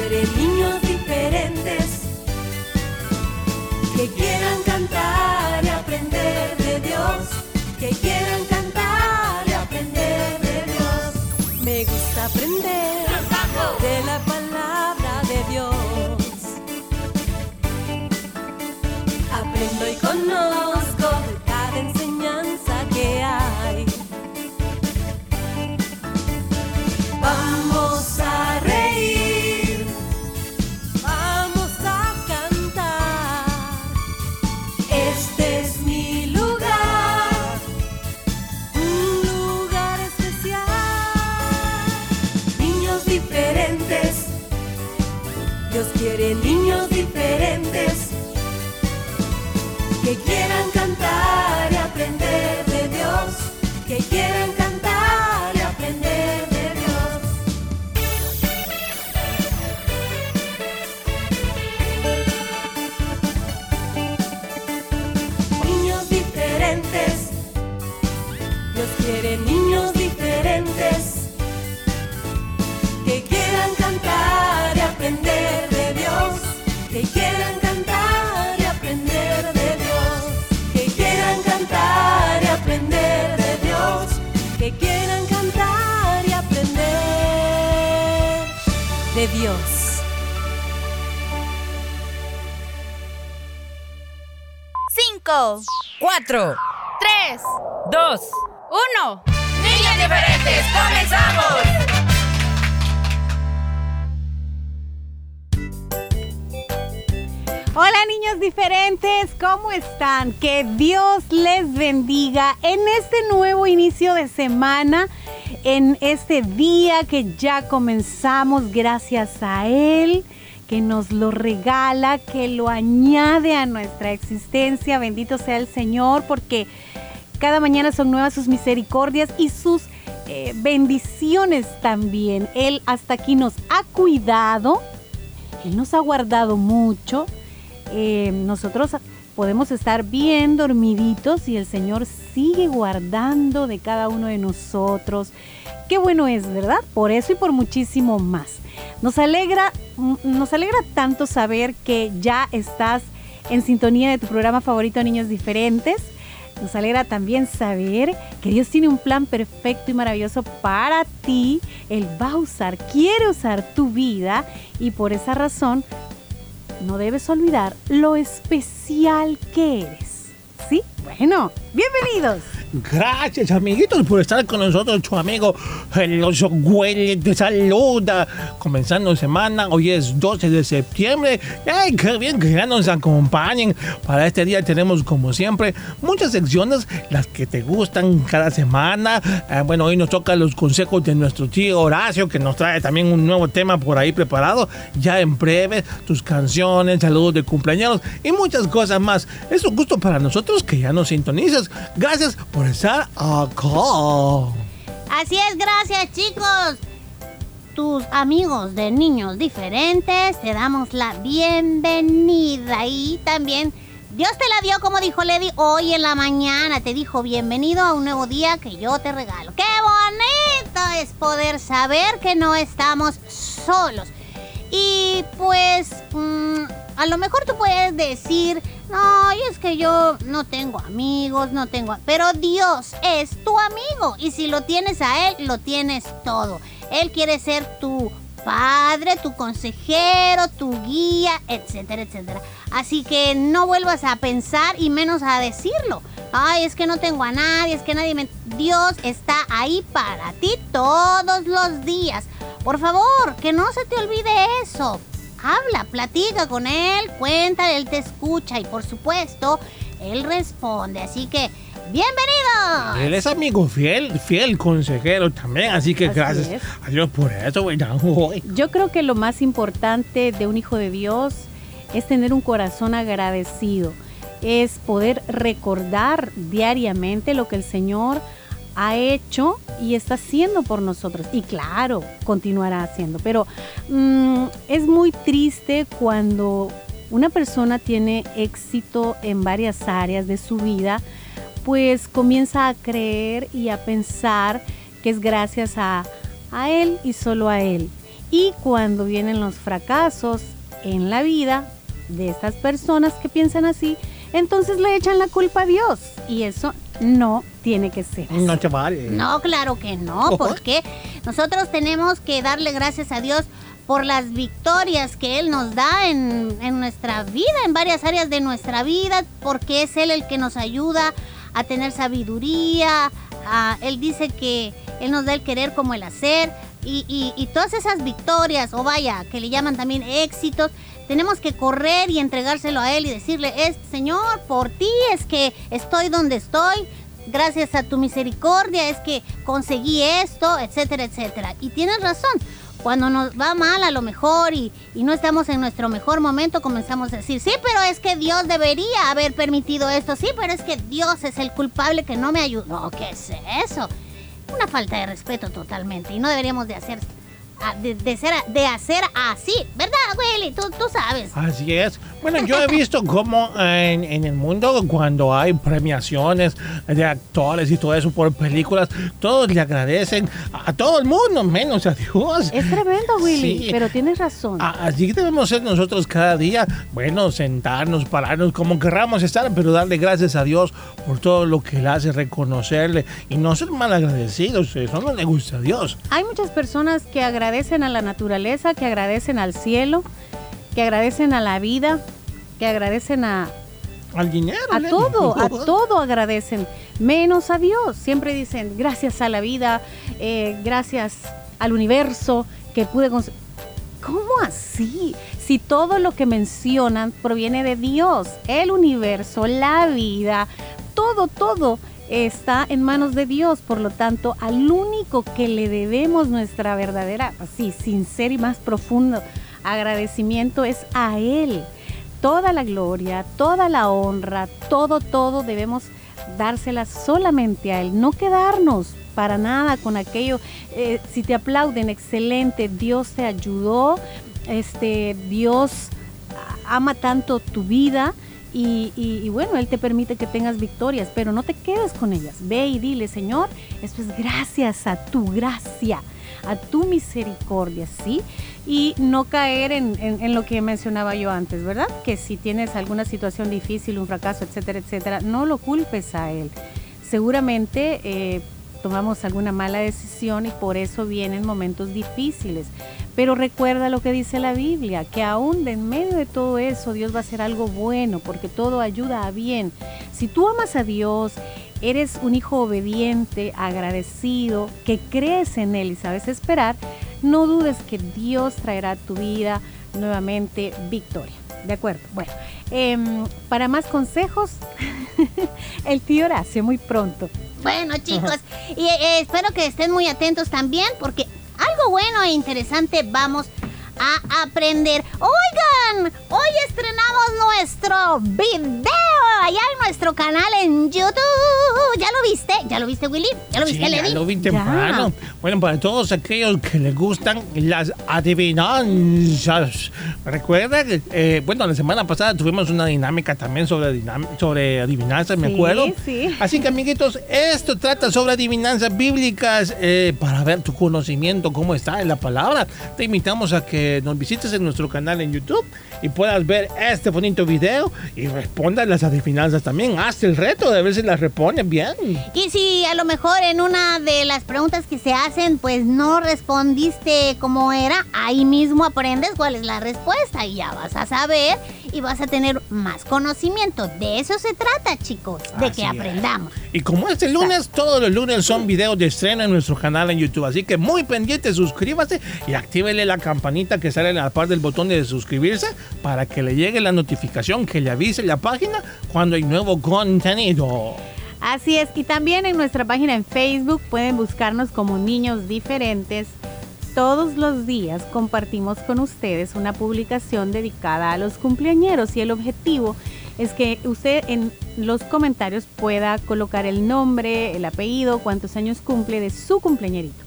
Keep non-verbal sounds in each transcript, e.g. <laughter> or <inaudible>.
quiere niños diferentes que quieran diferentes, Dios quiere niños diferentes que quieran 4, 3, 2, 1. Niñas diferentes, comenzamos. Hola niños diferentes, ¿cómo están? Que Dios les bendiga en este nuevo inicio de semana, en este día que ya comenzamos gracias a Él que nos lo regala, que lo añade a nuestra existencia. Bendito sea el Señor porque cada mañana son nuevas sus misericordias y sus eh, bendiciones también. Él hasta aquí nos ha cuidado, Él nos ha guardado mucho eh, nosotros podemos estar bien dormiditos y el Señor sigue guardando de cada uno de nosotros. Qué bueno es, ¿verdad? Por eso y por muchísimo más. Nos alegra, nos alegra tanto saber que ya estás en sintonía de tu programa favorito Niños Diferentes. Nos alegra también saber que Dios tiene un plan perfecto y maravilloso para ti. Él va a usar, quiere usar tu vida y por esa razón no debes olvidar lo especial que eres. ¿Sí? Bueno, bienvenidos. Gracias, amiguitos, por estar con nosotros. Tu amigo el oso Güelle te saluda. Comenzando semana, hoy es 12 de septiembre. ¡Ay, qué bien que ya nos acompañen! Para este día tenemos, como siempre, muchas secciones, las que te gustan cada semana. Eh, bueno, hoy nos toca los consejos de nuestro tío Horacio, que nos trae también un nuevo tema por ahí preparado. Ya en breve, tus canciones, saludos de cumpleaños y muchas cosas más. Es un gusto para nosotros que ya nos sintonizas. Gracias por estar acá. Así es, gracias chicos. Tus amigos de niños diferentes, te damos la bienvenida y también Dios te la dio como dijo Lady hoy en la mañana. Te dijo bienvenido a un nuevo día que yo te regalo. ¡Qué bonito es poder saber que no estamos solos! Y pues mm, a lo mejor tú puedes decir, no, y es que yo no tengo amigos, no tengo... Pero Dios es tu amigo y si lo tienes a Él, lo tienes todo. Él quiere ser tu padre, tu consejero, tu guía, etcétera, etcétera. Así que no vuelvas a pensar y menos a decirlo. Ay, es que no tengo a nadie, es que nadie me... Dios está ahí para ti todos los días. Por favor, que no se te olvide eso. Habla, platica con él, cuéntale, él te escucha y por supuesto, él responde. Así que, bienvenidos. Él es amigo fiel, fiel consejero también, así que Así gracias es. a Dios por eso, güey. ya, uy. Yo creo que lo más importante de un hijo de Dios es tener un corazón agradecido, es poder recordar diariamente lo que el Señor ha hecho y está haciendo por nosotros. Y claro, continuará haciendo. Pero mm, es muy triste cuando una persona tiene éxito en varias áreas de su vida, pues comienza a creer y a pensar que es gracias a, a él y solo a él. Y cuando vienen los fracasos en la vida de estas personas que piensan así, entonces le echan la culpa a Dios. Y eso no tiene que ser. así. No. No, claro que no, porque nosotros tenemos que darle gracias a Dios por las victorias que Él nos da en, en nuestra vida, en varias áreas de nuestra vida, porque es Él el que nos ayuda a tener sabiduría. a- él dice que Él nos da el querer como el hacer. Y, y- y todas esas victorias, o vaya, que le llaman también éxitos, tenemos que correr y entregárselo a Él y decirle, es, Señor, por ti es que estoy donde estoy, gracias a tu misericordia es que conseguí esto, etcétera, etcétera. Y tienes razón, cuando nos va mal a lo mejor y, no estamos en nuestro mejor momento, comenzamos a decir, sí, pero es que Dios debería haber permitido esto, sí, pero es que Dios es el culpable que no me ayudó. ¿Qué es eso? Una falta de respeto totalmente y no deberíamos de hacer... De, de ser, de hacer así, ¿verdad, Willy? Tú, tú sabes. Así es. Bueno, yo he visto cómo en, en el mundo cuando hay premiaciones de actores y todo eso por películas, todos le agradecen a, a todo el mundo, menos a Dios. Es tremendo, Willy, Sí. pero tienes razón. A- Así debemos ser nosotros cada día, bueno, sentarnos, pararnos, como querramos estar, pero darle gracias a Dios por todo lo que Él hace, reconocerle y no ser mal agradecidos. Eso no le gusta a Dios. Hay muchas personas que agradecen a la naturaleza, que agradecen al cielo, que agradecen a la vida, que agradecen a, Al dinero. a todo, a <laughs> todo agradecen, menos a Dios. Siempre dicen gracias a la vida, eh, gracias al universo que pude cons- ¿Cómo así? Si todo lo que mencionan proviene de Dios, el universo, la vida, todo, todo está en manos de Dios. Por lo tanto, al único que le debemos nuestra verdadera, así, sincero y más profundo agradecimiento es a Él. Toda la gloria, toda la honra, todo, todo debemos dársela solamente a Él, no quedarnos para nada con aquello. Eh, si te aplauden, excelente, Dios te ayudó, este, Dios ama tanto tu vida y, bueno, Él te permite que tengas victorias, pero no te quedes con ellas. Ve y dile, Señor, esto es gracias a tu gracia, a tu misericordia, ¿sí? Y no caer en lo que mencionaba yo antes, ¿verdad? Que si tienes alguna situación difícil, un fracaso, etcétera, etcétera, no lo culpes a Él. Seguramente eh, tomamos alguna mala decisión y por eso vienen momentos difíciles. Pero recuerda lo que dice la Biblia, que aún de en medio de todo eso Dios va a hacer algo bueno, porque todo ayuda a bien. Si tú amas a Dios, eres un hijo obediente, agradecido, que crees en Él y sabes esperar, no dudes que Dios traerá a tu vida nuevamente victoria. ¿De acuerdo? Bueno, em, para más consejos, <laughs> el tío Horacio muy pronto. Bueno, chicos, <laughs> y eh, espero que estén muy atentos también porque algo bueno e interesante vamos a aprender. Oigan, hoy estrenamos nuestro video allá en nuestro canal en YouTube. ¿Ya lo viste? ¿Ya lo viste, Willy? ¿Ya lo Sí, viste, ya Lady? lo vi temprano. Bueno, para todos aquellos que les gustan las adivinanzas. Recuerda que, eh, bueno, la semana pasada tuvimos una dinámica también sobre, dinam- sobre adivinanzas, me Sí, acuerdo. sí. Así que, amiguitos, esto trata sobre adivinanzas bíblicas eh, para ver tu conocimiento, cómo está en la palabra. Te invitamos a que nos visites en nuestro canal en YouTube y puedas ver este bonito video y respondas las adivinanzas también. Haz el reto de ver si las respondes bien. Y si a lo mejor en una de las preguntas que se hacen, pues no respondiste como era, ahí mismo aprendes cuál es la respuesta y ya vas a saber y vas a tener más conocimiento. De eso se trata, chicos, de Así que es. aprendamos. Y como este lunes, todos los lunes son videos de estreno en nuestro canal en YouTube. Así que muy pendiente, suscríbase y actívele la campanita que sale en la parte del botón de suscribirse para que le llegue la notificación que le avise la página cuando hay nuevo contenido. Así es, y también en nuestra página en Facebook pueden buscarnos como Niños Diferentes. Todos los días compartimos con ustedes una publicación dedicada a los cumpleañeros y el objetivo es que usted en los comentarios pueda colocar el nombre, el apellido, cuántos años cumple de su cumpleañerito.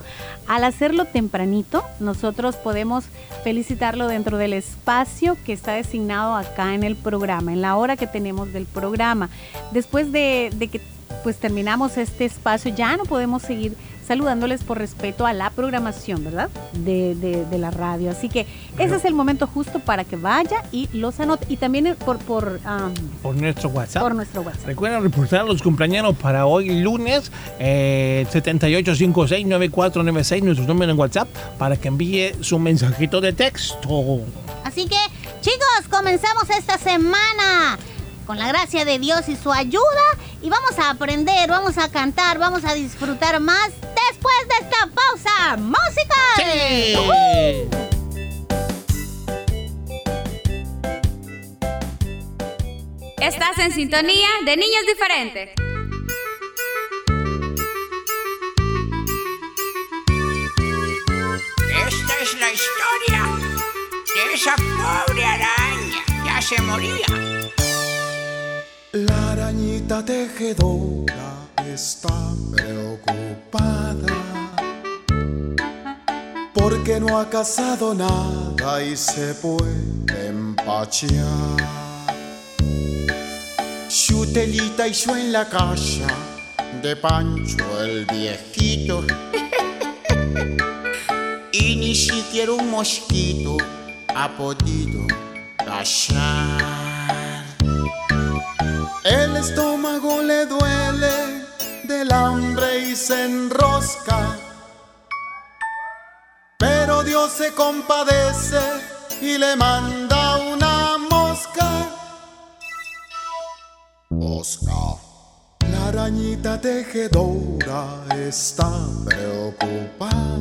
Al hacerlo tempranito, nosotros podemos felicitarlo dentro del espacio que está designado acá en el programa, en la hora que tenemos del programa. Después de, de que pues terminamos este espacio, ya no podemos seguir saludándoles por respeto a la programación, ¿verdad? De, de- de la radio. Así que ese es el momento justo para que vaya y los anote. Y también por, por, Por nuestro WhatsApp. por nuestro WhatsApp. Recuerda reportar a los cumpleaños para hoy lunes eh, 7856-9496, nuestro número en WhatsApp, para que envíe su mensajito de texto. Así que, chicos, comenzamos esta semana con la gracia de Dios y su ayuda y vamos a aprender, vamos a cantar, vamos a disfrutar más después de esta pausa musical. ¡Sí! Estás en sintonía de niños diferentes. Esta es la historia de esa pobre araña. Ya se moría. Arañita tejedora está preocupada porque no ha cazado nada y se puede empachear. Su telita hizo en la casa de Pancho el viejito <laughs> y ni siquiera un mosquito ha podido cazar. El estómago le duele del hambre y se enrosca. Pero Dios se compadece y le manda una mosca. Mosca. La arañita tejedora está preocupada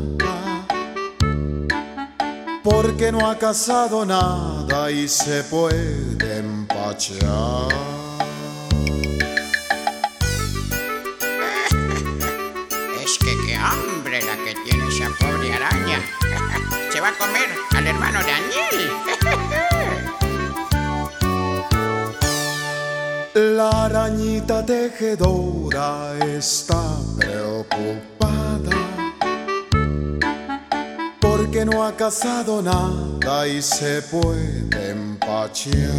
porque no ha cazado nada y se puede empachar. Va a comer al hermano Daniel. <laughs> La arañita tejedora está preocupada porque no ha cazado nada y se puede empachear.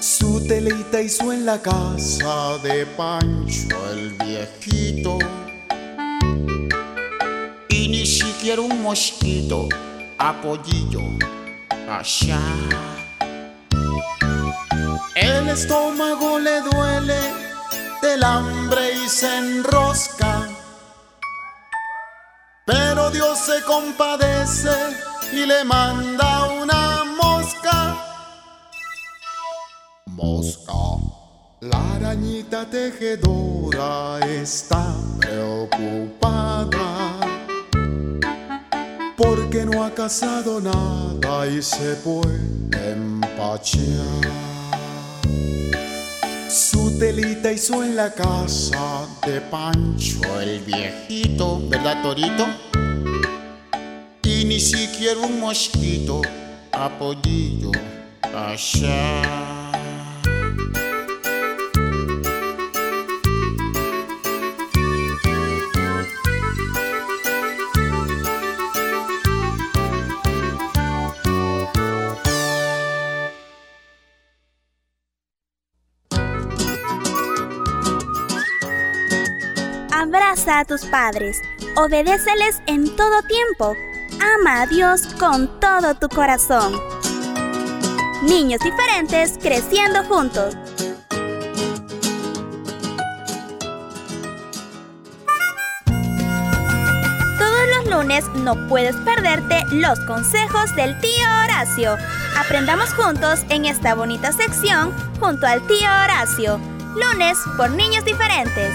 Su telita hizo en la casa de Pancho el viejito ni siquiera un mosquito ha podido cazar. El estómago le duele del hambre y se enrosca. Pero Dios se compadece y le manda una mosca. Mosca. La arañita tejedora está preocupada porque no ha cazado nada y se puede empachear. Su telita hizo en la casa de Pancho el viejito, ¿verdad, Torito? Y ni siquiera un mosquito ha podido a tus padres, obedéceles en todo tiempo, ama a Dios con todo tu corazón. Niños diferentes creciendo juntos. Todos los lunes no puedes perderte los consejos del tío Horacio. Aprendamos juntos en esta bonita sección junto al tío Horacio. Lunes por niños diferentes.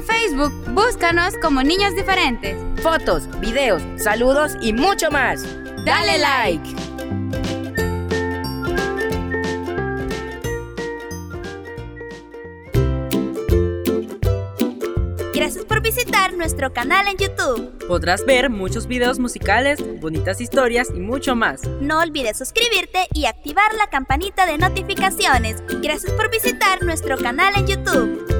en Facebook, búscanos como Niños Diferentes. Fotos, videos, saludos y mucho más. Dale like. Gracias por visitar nuestro canal en YouTube. Podrás ver muchos videos musicales, bonitas historias y mucho más. No olvides suscribirte y activar la campanita de notificaciones. Gracias por visitar nuestro canal en YouTube.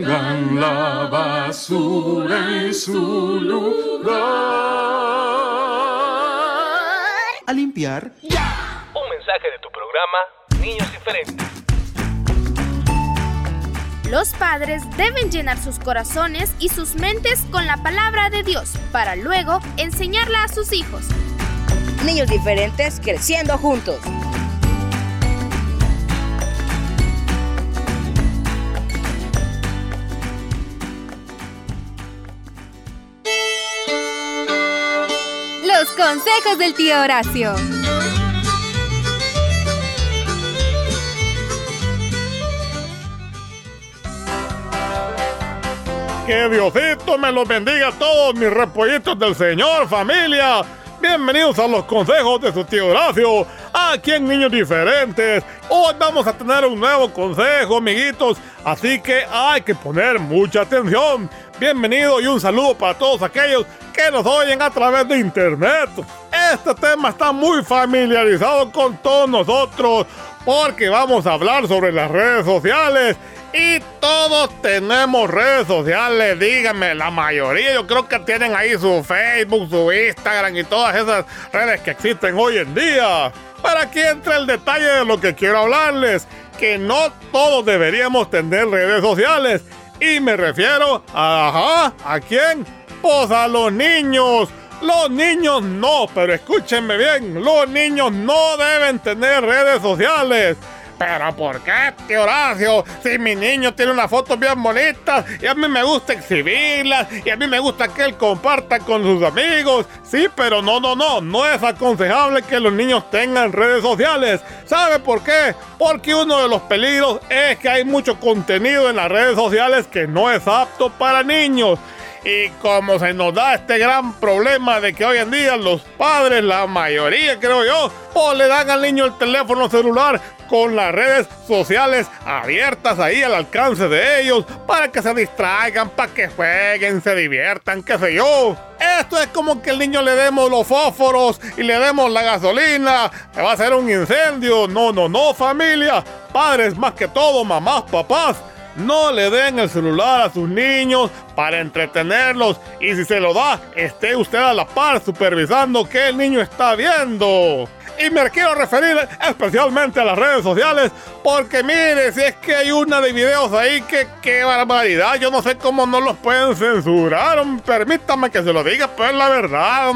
Pongan la basura en su lugar. A limpiar. Un mensaje de tu programa Niños Diferentes. Los padres deben llenar sus corazones y sus mentes con la palabra de Dios para luego enseñarla a sus hijos. Niños diferentes creciendo juntos. Consejos del tío Horacio. Que Diosito me los bendiga a todos mis repollitos del Señor, familia. Bienvenidos a los consejos de su tío Horacio, aquí en Niños Diferentes. Hoy vamos a tener un nuevo consejo, amiguitos, así que hay que poner mucha atención. Bienvenido y un saludo para todos aquellos que nos oyen a través de internet. Este tema está muy familiarizado con todos nosotros porque vamos a hablar sobre las redes sociales y todos tenemos redes sociales, díganme, la mayoría yo creo que tienen ahí su Facebook, su Instagram y todas esas redes que existen hoy en día. Pero aquí entra el detalle de lo que quiero hablarles, que no todos deberíamos tener redes sociales. Y me refiero ajá, ¿a quién? Pues a los niños. Los niños no, pero escúchenme bien, los niños no deben tener redes sociales. ¿Pero por qué, tío Horacio? Si mi niño tiene una foto bien bonita y a mí me gusta exhibirlas y a mí me gusta que él comparta con sus amigos. Sí, pero no, no, no, no es aconsejable que los niños tengan redes sociales. ¿Sabe por qué? Porque uno de los peligros es que hay mucho contenido en las redes sociales que no es apto para niños. Y como se nos da este gran problema de que hoy en día los padres, la mayoría creo yo, o le dan al niño el teléfono celular con las redes sociales abiertas ahí al alcance de ellos para que se distraigan, para que jueguen, se diviertan, qué sé yo. Esto es como que el niño le demos los fósforos y le demos la gasolina, que va a ser un incendio. No, no, no, familia. Padres más que todo, mamás, papás. No le den el celular a sus niños para entretenerlos y si se lo da, esté usted a la par supervisando que el niño está viendo. Y me quiero referir especialmente a las redes sociales porque mire, si es que hay una de videos ahí que qué barbaridad, yo no sé cómo no los pueden censurar, permítame que se lo diga, pero es la verdad.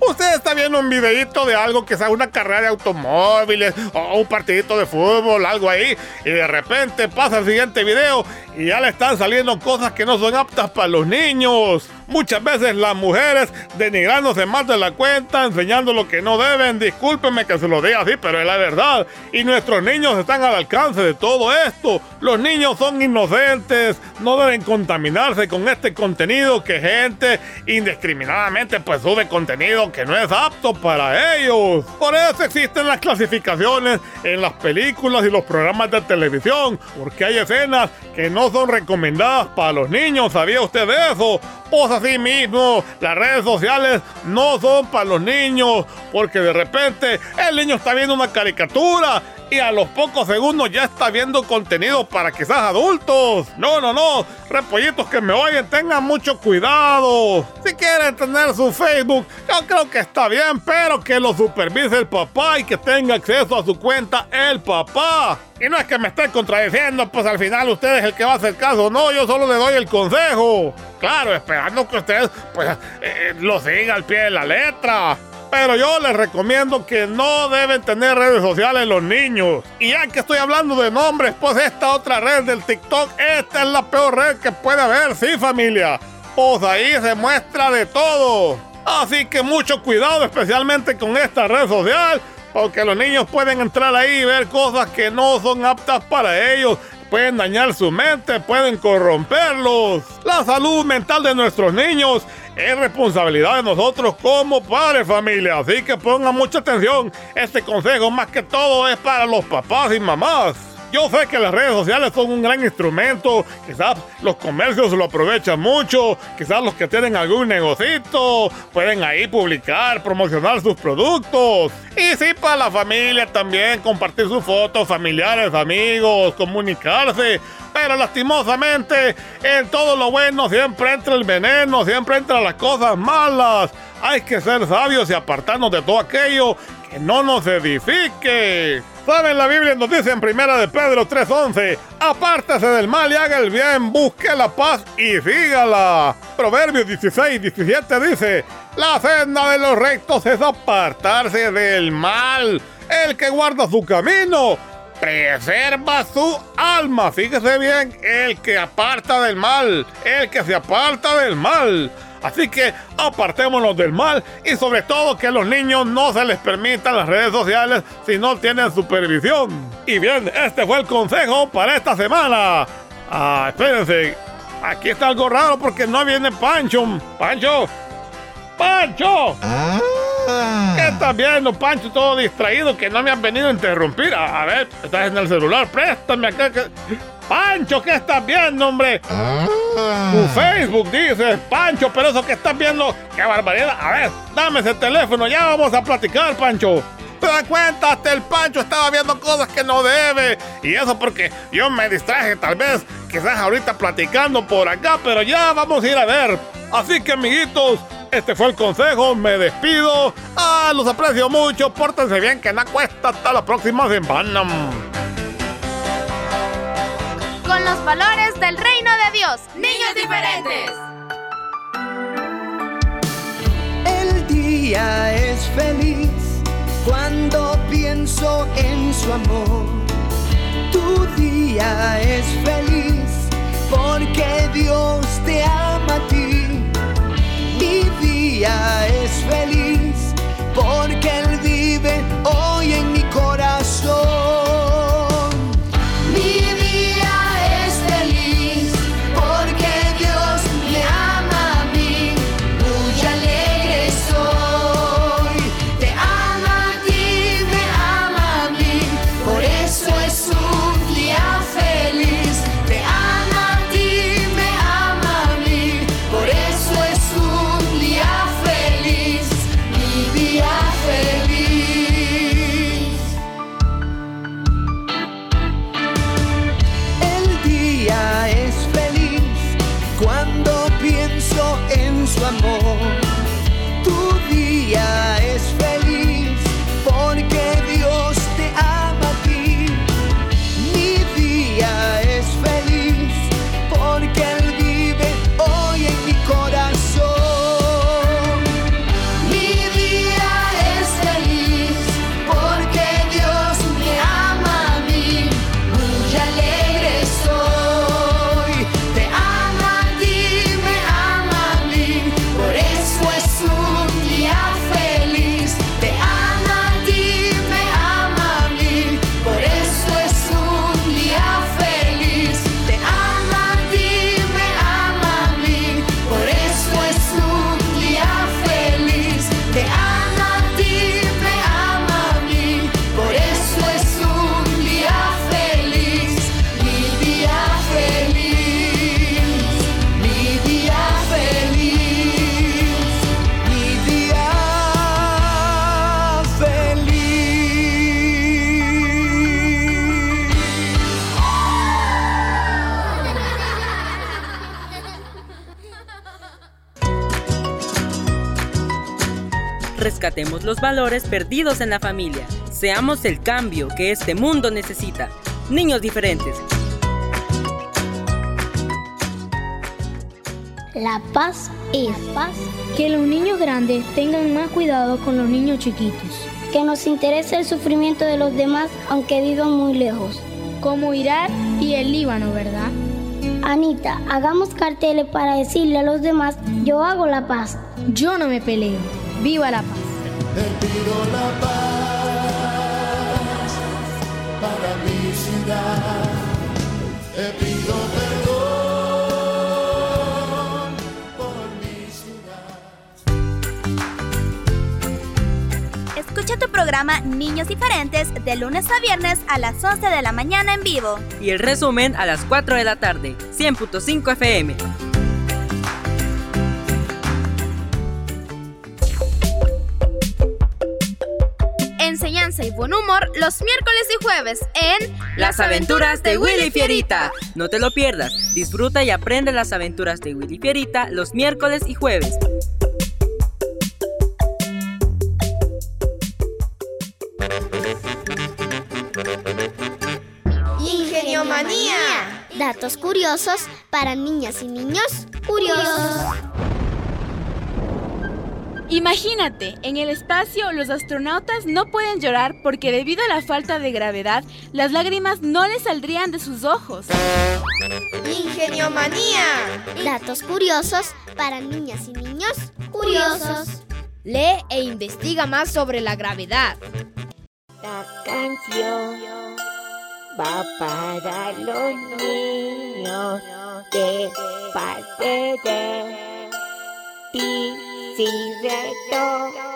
Usted está viendo un videito de algo que sea una carrera de automóviles o un partidito de fútbol, algo ahí, y de repente pasa el siguiente video y ya le están saliendo cosas que no son aptas para los niños. Muchas veces las mujeres denigrándose más de la cuenta, enseñando lo que no deben. Discúlpenme que se lo diga así, pero es la verdad. Y nuestros niños están al alcance de todo esto. Los niños son inocentes, no deben contaminarse con este contenido que gente indiscriminadamente pues sube contenido que no es apto para ellos. Por eso existen las clasificaciones en las películas y los programas de televisión, porque hay escenas que no son recomendadas para los niños. ¿Sabía usted eso? Pues así mismo, las redes sociales no son para los niños, porque de repente el niño está viendo una caricatura y a los pocos segundos ya está viendo contenido para quizás adultos. No, no, no, repollitos que me oyen, tengan mucho cuidado. Si quieren tener su Facebook, yo creo que está bien, pero que lo supervise el papá y que tenga acceso a su cuenta el papá. Y no es que me esté contradiciendo, pues al final usted es el que va a hacer caso, no, yo solo le doy el consejo. Claro, esperando que usted pues eh, lo siga al pie de la letra. Pero yo les recomiendo que no deben tener redes sociales los niños. Y ya que estoy hablando de nombres, pues esta otra red del TikTok, esta es la peor red que puede haber, sí familia. Pues ahí se muestra de todo. Así que mucho cuidado, especialmente con esta red social, porque los niños pueden entrar ahí y ver cosas que no son aptas para ellos. Pueden dañar su mente, pueden corromperlos. La salud mental de nuestros niños es responsabilidad de nosotros como padres familia. Así que pongan mucha atención. Este consejo más que todo es para los papás y mamás. Yo sé que las redes sociales son un gran instrumento, quizás los comercios lo aprovechan mucho, quizás los que tienen algún negocito pueden ahí publicar, promocionar sus productos. Y sí, para la familia también, compartir sus fotos, familiares, amigos, comunicarse. Pero lastimosamente, en todo lo bueno siempre entra el veneno, siempre entran las cosas malas. Hay que ser sabios y apartarnos de todo aquello que no nos edifique. ¿Saben? La Biblia nos dice en primera de Pedro 3.11, apártese del mal y haga el bien, busque la paz y sígala. Proverbios 16, 17 dice, la senda de los rectos es apartarse del mal. El que guarda su camino preserva su alma. Fíjese bien, el que aparta del mal, el que se aparta del mal. Así que apartémonos del mal y sobre todo que a los niños no se les permitan las redes sociales si no tienen supervisión. Y bien, este fue el consejo para esta semana. Ah, espérense. Aquí está algo raro porque no viene Pancho. Pancho. Pancho. ¿Qué estás viendo, Pancho? Todo distraído que no me han venido a interrumpir. A, a ver, estás en el celular. Préstame acá. Que... Pancho, ¿qué estás viendo, hombre? Tu Facebook dice, Pancho, pero eso que estás viendo, qué barbaridad. A ver, dame ese teléfono, ya vamos a platicar, Pancho. ¿Te das cuenta? Hasta el Pancho estaba viendo cosas que no debe. Y eso porque yo me distraje, tal vez, quizás ahorita platicando por acá, pero ya vamos a ir a ver. Así que, amiguitos, este fue el consejo, me despido. Ah, los aprecio mucho, pórtense bien, que no cuesta. Hasta la próxima semana con los valores del reino de Dios. Niños diferentes. El día es feliz cuando pienso en su amor. Tu día es feliz porque Dios te ama a ti. Día es feliz rescatemos los valores perdidos en la familia. Seamos el cambio que este mundo necesita. Niños diferentes. La paz es paz. Que los niños grandes tengan más cuidado con los niños chiquitos. Que nos interese el sufrimiento de los demás aunque vivan muy lejos. Como Irak y el Líbano, ¿verdad? Anita, hagamos carteles para decirle a los demás, yo hago la paz. Yo no me peleo. Viva la paz. Te pido la paz para mi ciudad. Te pido perdón por mi ciudad. Escucha tu programa Niños Diferentes de lunes a viernes a las 11 de la mañana en vivo. Y el resumen a las 4 de la tarde, 100.5 FM. Y buen humor los miércoles y jueves en Las aventuras de Willy Fierita. No te lo pierdas. Disfruta y aprende las aventuras de Willy Fierita los miércoles y jueves. Ingenio Manía. Datos curiosos para niñas y niños curiosos. Imagínate, en el espacio los astronautas no pueden llorar porque debido a la falta de gravedad, las lágrimas no les saldrían de sus ojos. Ingenio Manía. Datos curiosos para niñas y niños curiosos. Lee e investiga más sobre la gravedad. La canción va para los niños de parte de ti, Reto.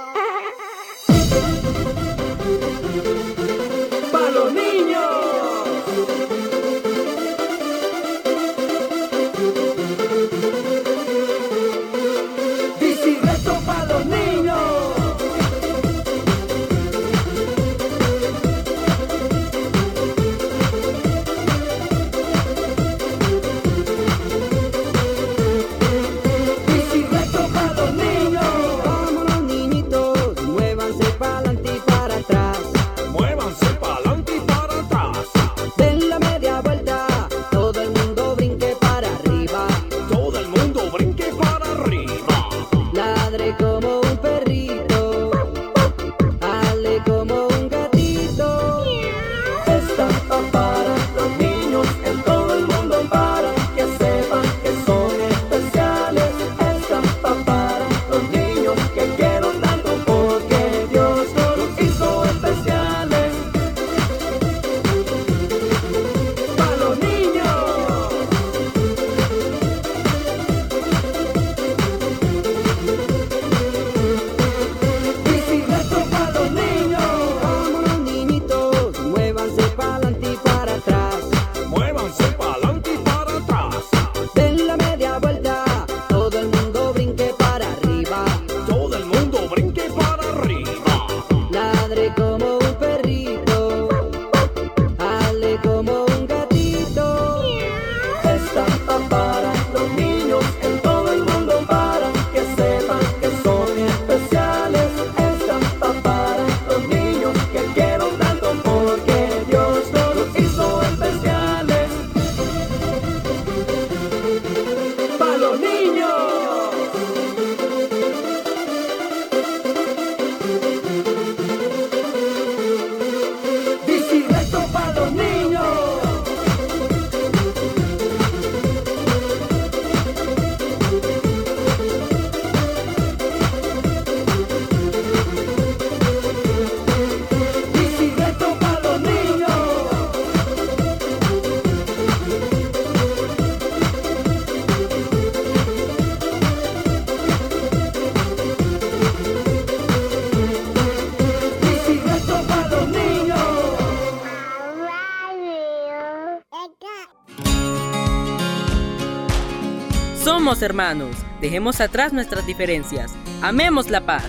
Hermanos. Dejemos atrás nuestras diferencias. Amemos la paz.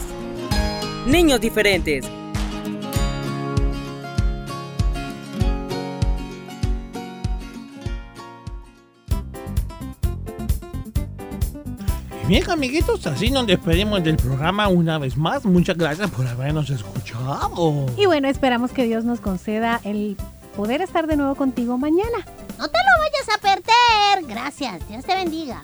Niños diferentes. Y bien, amiguitos, así nos despedimos del programa una vez más. Muchas gracias por habernos escuchado. Y bueno, esperamos que Dios nos conceda el poder estar de nuevo contigo mañana. No te lo vayas a perder. Gracias. Dios te bendiga.